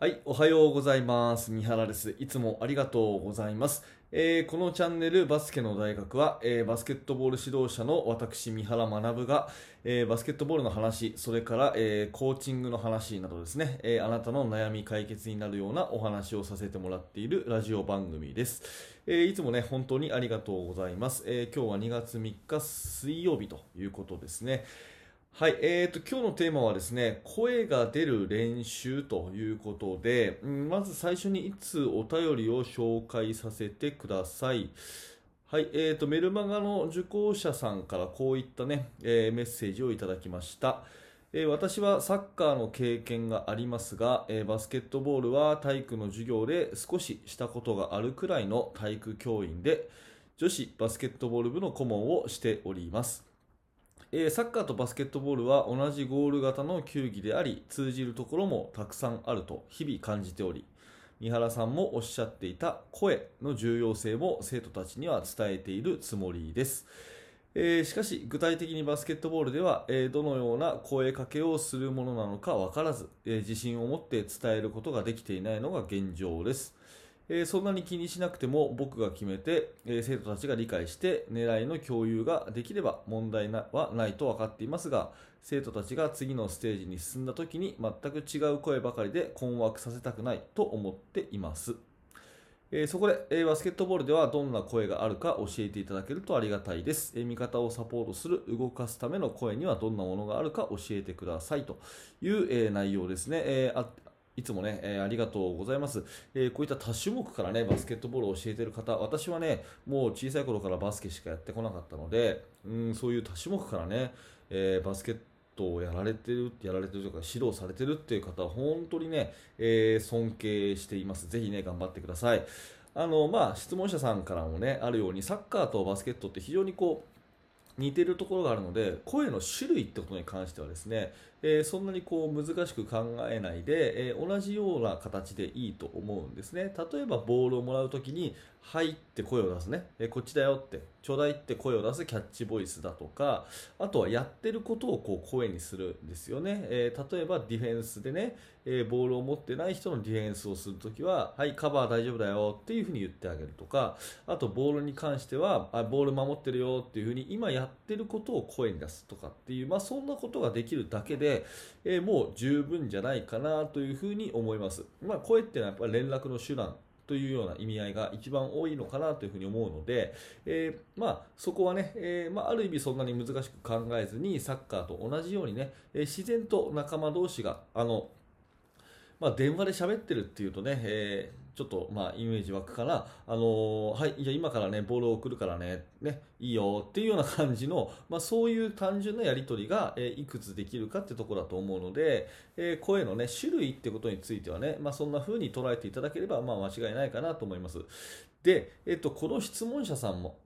はい、おはようございます。三原です。いつもありがとうございます。えーこのチャンネルバスケの大学は、えーバスケットボール指導者の私、三原学が、えーバスケットボールの話、それから、えコーチングの話などですね、えあなたの悩み解決になるようなお話をさせてもらっているラジオ番組です。えいつもね、本当にありがとうございます。え今日は2月3日水曜日ということですね。はい、えーと、今日のテーマはですね、声が出る練習ということで、うんまず最初にいつお便りを紹介させてください。はい、えーと、メルマガの受講者さんからこういったね、えーメッセージをいただきました。えー私はサッカーの経験がありますが、えーバスケットボールは体育の授業で少ししたことがあるくらいの体育教員で、女子バスケットボール部の顧問をしております。えーサッカーとバスケットボールは同じゴール型の球技であり通じるところもたくさんあると日々感じており三原さんもおっしゃっていた声の重要性も生徒たちには伝えているつもりです、えーしかし具体的にバスケットボールでは、えーどのような声かけをするものなのか分からず、えー自信を持って伝えることができていないのが現状です。えーそんなに気にしなくても僕が決めて、えー生徒たちが理解して狙いの共有ができれば問題なはないと分かっていますが生徒たちが次のステージに進んだ時に全く違う声ばかりで困惑させたくないと思っています、えーそこで、えーバスケットボールではどんな声があるか教えていただけるとありがたいです、えー味方をサポートする動かすための声にはどんなものがあるか教えてくださいという、えー内容ですね、えーいつもね、えーありがとうございます。えーこういった多種目からね、バスケットボールを教えてる方、私はね、もう小さい頃からバスケしかやってこなかったので、うん、そういう多種目からね、えーバスケットをやられてる、やられてるというか、指導されてるっていう方は、本当にね、え尊敬しています。ぜひね、頑張ってください。あの、まあ、質問者さんからもね、あるように、サッカーとバスケットって非常にこう、似てるところがあるので声の種類ってことに関してはですね、えーそんなにこう難しく考えないで、えー同じような形でいいと思うんですね。例えばボールをもらうときに「はい」って声を出すね、えーこっちだよってちょうだいって声を出すキャッチボイスだとかあとはやってることをこう声にするんですよね、え例えばディフェンスでね、えボールを持ってない人のディフェンスをするときは「はいカバー大丈夫だよ」っていうふうに言ってあげるとかあとボールに関してはあボール守ってるよっていうふうに今やってることを声に出すとかっていう、まあ、そんなことができるだけで、でえーもう十分じゃないかなというふうに思います、まあ、声っていうのはやっぱり連絡の手段というような意味合いが一番多いのかなというふうに思うので、えーまあ、そこはね、えーまあ、ある意味そんなに難しく考えずにサッカーと同じようにね、えー自然と仲間同士があのまあ、電話で喋ってるっていうとね、えちょっとまあイメージ湧くから、あのーはい、じゃ今からね、ボールを送るからね、ね、いいよっていうような感じの、まあ、そういう単純なやり取りが、えーいくつできるかってところだと思うので、えー声のね、種類ってことについてはね、まあ、そんな風に捉えていただければ、まあ、間違いないかなと思います。で、えっと、この質問者さんも、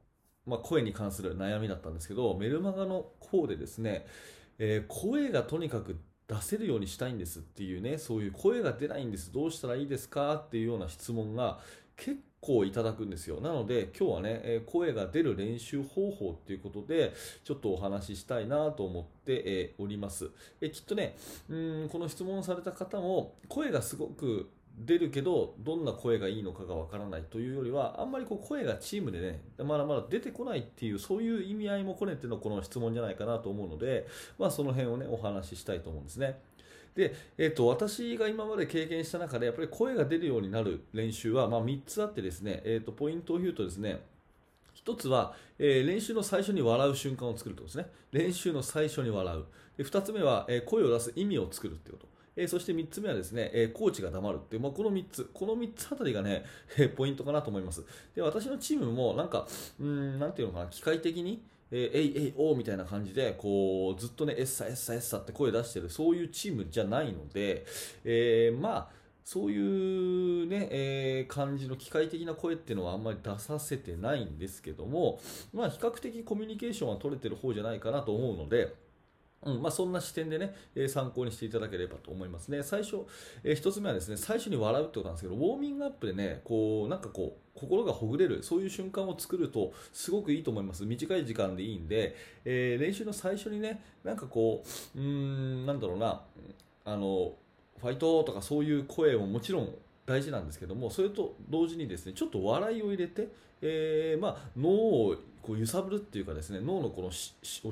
まあ、声に関する悩みだったんですけど、メルマガの方でですね、えー声がとにかく出せるようにしたいんですっていうね、そういう声が出ないんです、どうしたらいいですかっていうような質問が結構いただくんですよ。なので今日はね、え声が出る練習方法っていうことで、ちょっとお話ししたいなと思って、えおります。えきっとね、うん、この質問された方も声がすごく出るけどどんな声がいいのかがわからないというよりはあんまりこう声がチームでねまだまだ出てこないっていうそういう意味合いも込めてのこの質問じゃないかなと思うので、まあ、その辺をねお話ししたいと思うんですね。で、えっと私が今まで経験した中でやっぱり声が出るようになる練習は、まあ、3つあってですね、えっとポイントを言うとですね一つは、えー練習の最初に笑う瞬間を作るとですね。練習の最初に笑う。で2つ目は、えー声を出す意味を作るっていうこと。えーそして3つ目はですね、えーコーチが黙るっていう、まあ、この3つ、この3つあたりがね、えーポイントかなと思います。で、私のチームもなんか、うん、なんていうのかな、機械的に、えー、えいえいおーみたいな感じで、こう、ずっとね、エッサエッサエッサって声出してる、そういうチームじゃないので、えーまあ、そういうね、えー感じの機械的な声っていうのはあんまり出させてないんですけども、まあ、比較的コミュニケーションは取れてる方じゃないかなと思うので、うんまあ、そんな視点でね、えー参考にしていただければと思いますね。最初、えー一つ目はですね、最初に笑うってことなんですけど、ウォーミングアップでね、こう、なんかこう、心がほぐれる、そういう瞬間を作ると、すごくいいと思います。短い時間でいいんで、えー練習の最初にね、なんかこう、うーん、なんだろうな、あの、ファイトとかそういう声ももちろん大事なんですけどもそれと同時にですねちょっと笑いを入れて、えー、まあ、脳をこう揺さぶるっていうかですね脳のこのを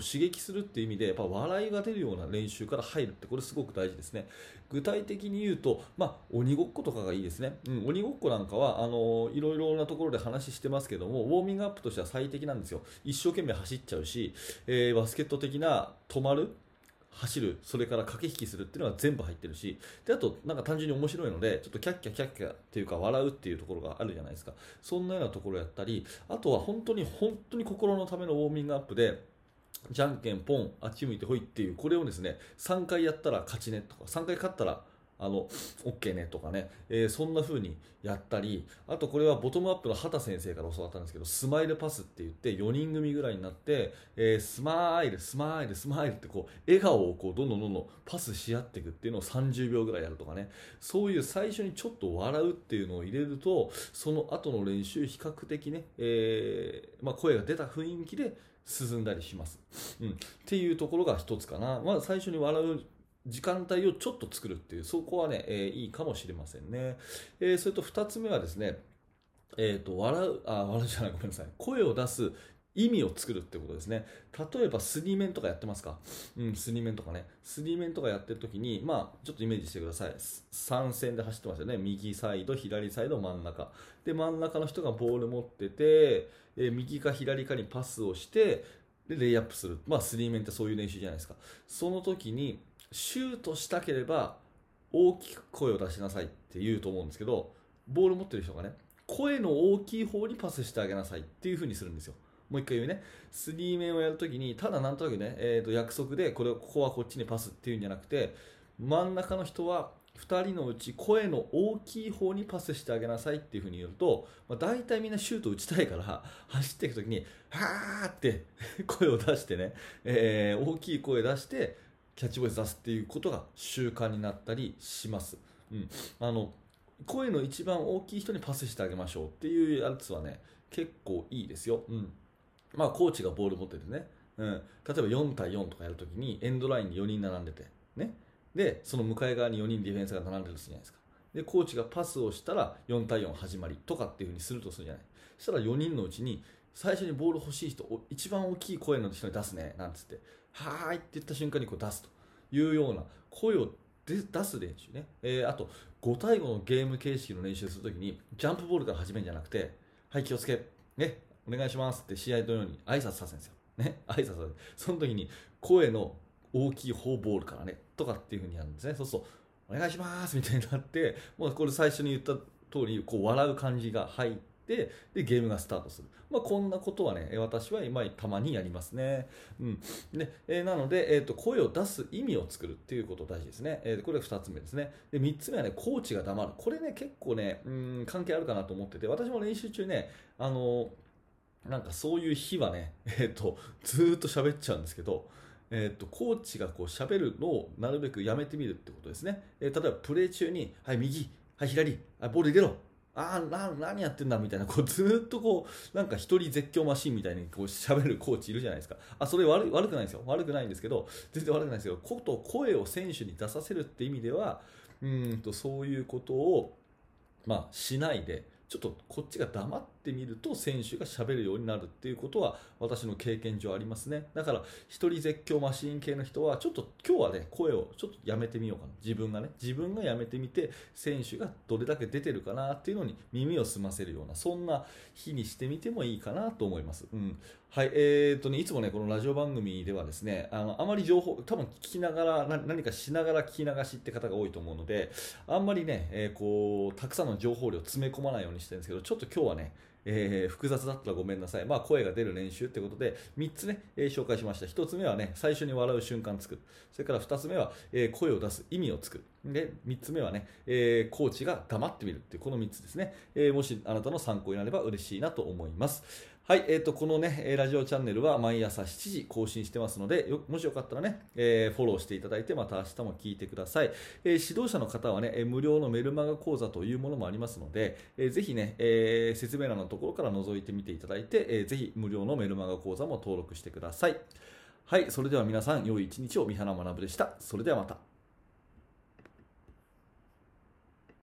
刺激するっていう意味でやっぱ笑いが出るような練習から入るってこれすごく大事ですね。具体的に言うと、まあ、鬼ごっことかがいいですね、うん、鬼ごっこなんかはあのいろいろなところで話してますけどもウォーミングアップとしては最適なんですよ。一生懸命走っちゃうし、えー、バスケット的な止まる走るそれから駆け引きするっていうのが全部入ってるしであとなんか単純に面白いのでちょっとキャッキャキャッキャっていうか笑うっていうところがあるじゃないですか。そんなようなところやったりあとは本当に本当に心のためのウォーミングアップでじゃんけんポンあっち向いてほいっていうこれをですね3回やったら勝ちねとか3回勝ったらあの OK ねとかね、えー、そんな風にやったりあとこれはボトムアップの畑先生から教わったんですけどスマイルパスって言って4人組ぐらいになって、えー、スマイルスマイルスマイルってこう笑顔をこうどんどんどんどんパスし合っていくっていうのを30秒ぐらいやるとかね。そういう最初にちょっと笑うっていうのを入れるとその後の練習比較的ね、えー、まあ、声が出た雰囲気で進んだりします、うん、っていうところが一つかな、まず最初に笑う時間帯をちょっと作るっていう、そこはね、えー、いいかもしれませんね。えー、それと2つ目はですね、えっ、ー、と、笑う、あ、笑うじゃない、ごめんなさい。声を出す意味を作るってことですね。例えば、スリーメンとかやってますか？うん、スリーメンとかね。スリーメンとかやってる時に、まあ、ちょっとイメージしてください。3線で走ってますよね。右サイド、左サイド、真ん中。で、真ん中の人がボール持ってて、えー、右か左かにパスをして、で、レイアップする。まあ、スリーメンってそういう練習じゃないですか。その時に、シュートしたければ大きく声を出しなさいって言うと思うんですけどボール持ってる人がね声の大きい方にパスしてあげなさいっていう風にするんですよ。もう一回言うね。スリーメンをやるときにただなんとなくね、えー、と約束でこれここはこっちにパスっていうんじゃなくて真ん中の人は2人のうち声の大きい方にパスしてあげなさいっていう風に言うと、まあ、大体みんなシュート打ちたいから走っていくときにはーって 声を出してね、えー、大きい声出してキャッチボイス出すっていうことが習慣になったりします。うん、あの声の一番大きい人にパスしてあげましょうっていうやつはね結構いいですよ。うん、まあコーチがボール持っててね、うん、例えば4対4とかやるときにエンドラインに4人並んでて、ね、でその向かい側に4人ディフェンスが並んでるとするじゃないですか。でコーチがパスをしたら4対4始まりとかっていうふうにするとするじゃない。そしたら4人のうちに最初にボール欲しい人一番大きい声の人に出すねなんつってはいって言った瞬間にこう出すというような声を出す練習ね、えー、あと5対5のゲーム形式の練習するときにジャンプボールから始めるんじゃなくてはい気をつけ、ね、お願いしますって試合のように挨拶させるんですよ、ね、挨拶させる。その時に声の大きい方ボールからねとかっていう風にやるんですね。そうするとお願いしますみたいになってもうこれ最初に言った通りこう笑う感じが入っててでゲームがスタートする、まあ、こんなことはね私は今たまにやりますね、うん。でえー、なので、えーと、声を出す意味を作るっていうこと大事ですね、えー、これ2つ目ですね。で3つ目はねコーチが黙る。これね結構ねうん関係あるかなと思ってて私も練習中ねあのなんかそういう日はね、えーと、ずっと喋っちゃうんですけどえーと、コーチがこう喋るのをなるべくやめてみるってことですね、えー、例えばプレー中に、はい、右、はい、左、はい、ボール入れろ、ああ何やってんだみたいなこう ずっとこうなんか一人絶叫マシンみたいにこう喋るコーチいるじゃないですか。あそれ悪悪くないんですよ。悪くないんですけど全然悪くないですけどこと声を選手に出させるって意味ではうんとそういうことをまあしないでちょっとこっちが黙ってってみると選手がしゃべるようになるっていうことは私の経験上ありますね。だから一人絶叫マシーン系の人はちょっと今日はね声をちょっとやめてみようかな。自分がね自分がやめてみて選手がどれだけ出てるかなっていうのに耳を澄ませるようなそんな日にしてみてもいいかなと思います、うん、はいえー、とねいつもねこのラジオ番組ではですねあのあまり情報多分聞きながら何かしながら聞き流しって方が多いと思うのであんまりね、えー、こうたくさんの情報量詰め込まないようにしてるんですけどちょっと今日はねえー、複雑だったらごめんなさい、まあ、声が出る練習ということで3つね、えー、紹介しました。1つ目はね最初に笑う瞬間作る。それから2つ目は、えー、声を出す意味を作る。で3つ目はね、えコーチが黙ってみるっていうこの3つですね、えもしあなたの参考になれば嬉しいなと思います。はい、えーと、このね、ラジオチャンネルは毎朝7時更新してますので、もしよかったらね、えー、フォローしていただいて、また明日も聞いてください。えー、指導者の方はね、無料のメルマガ講座というものもありますので、えー、ぜひね、えー、説明欄のところから覗いてみていただいて、えー、ぜひ無料のメルマガ講座も登録してください。はい、それでは皆さん、良い一日を三原学でした。それではまた。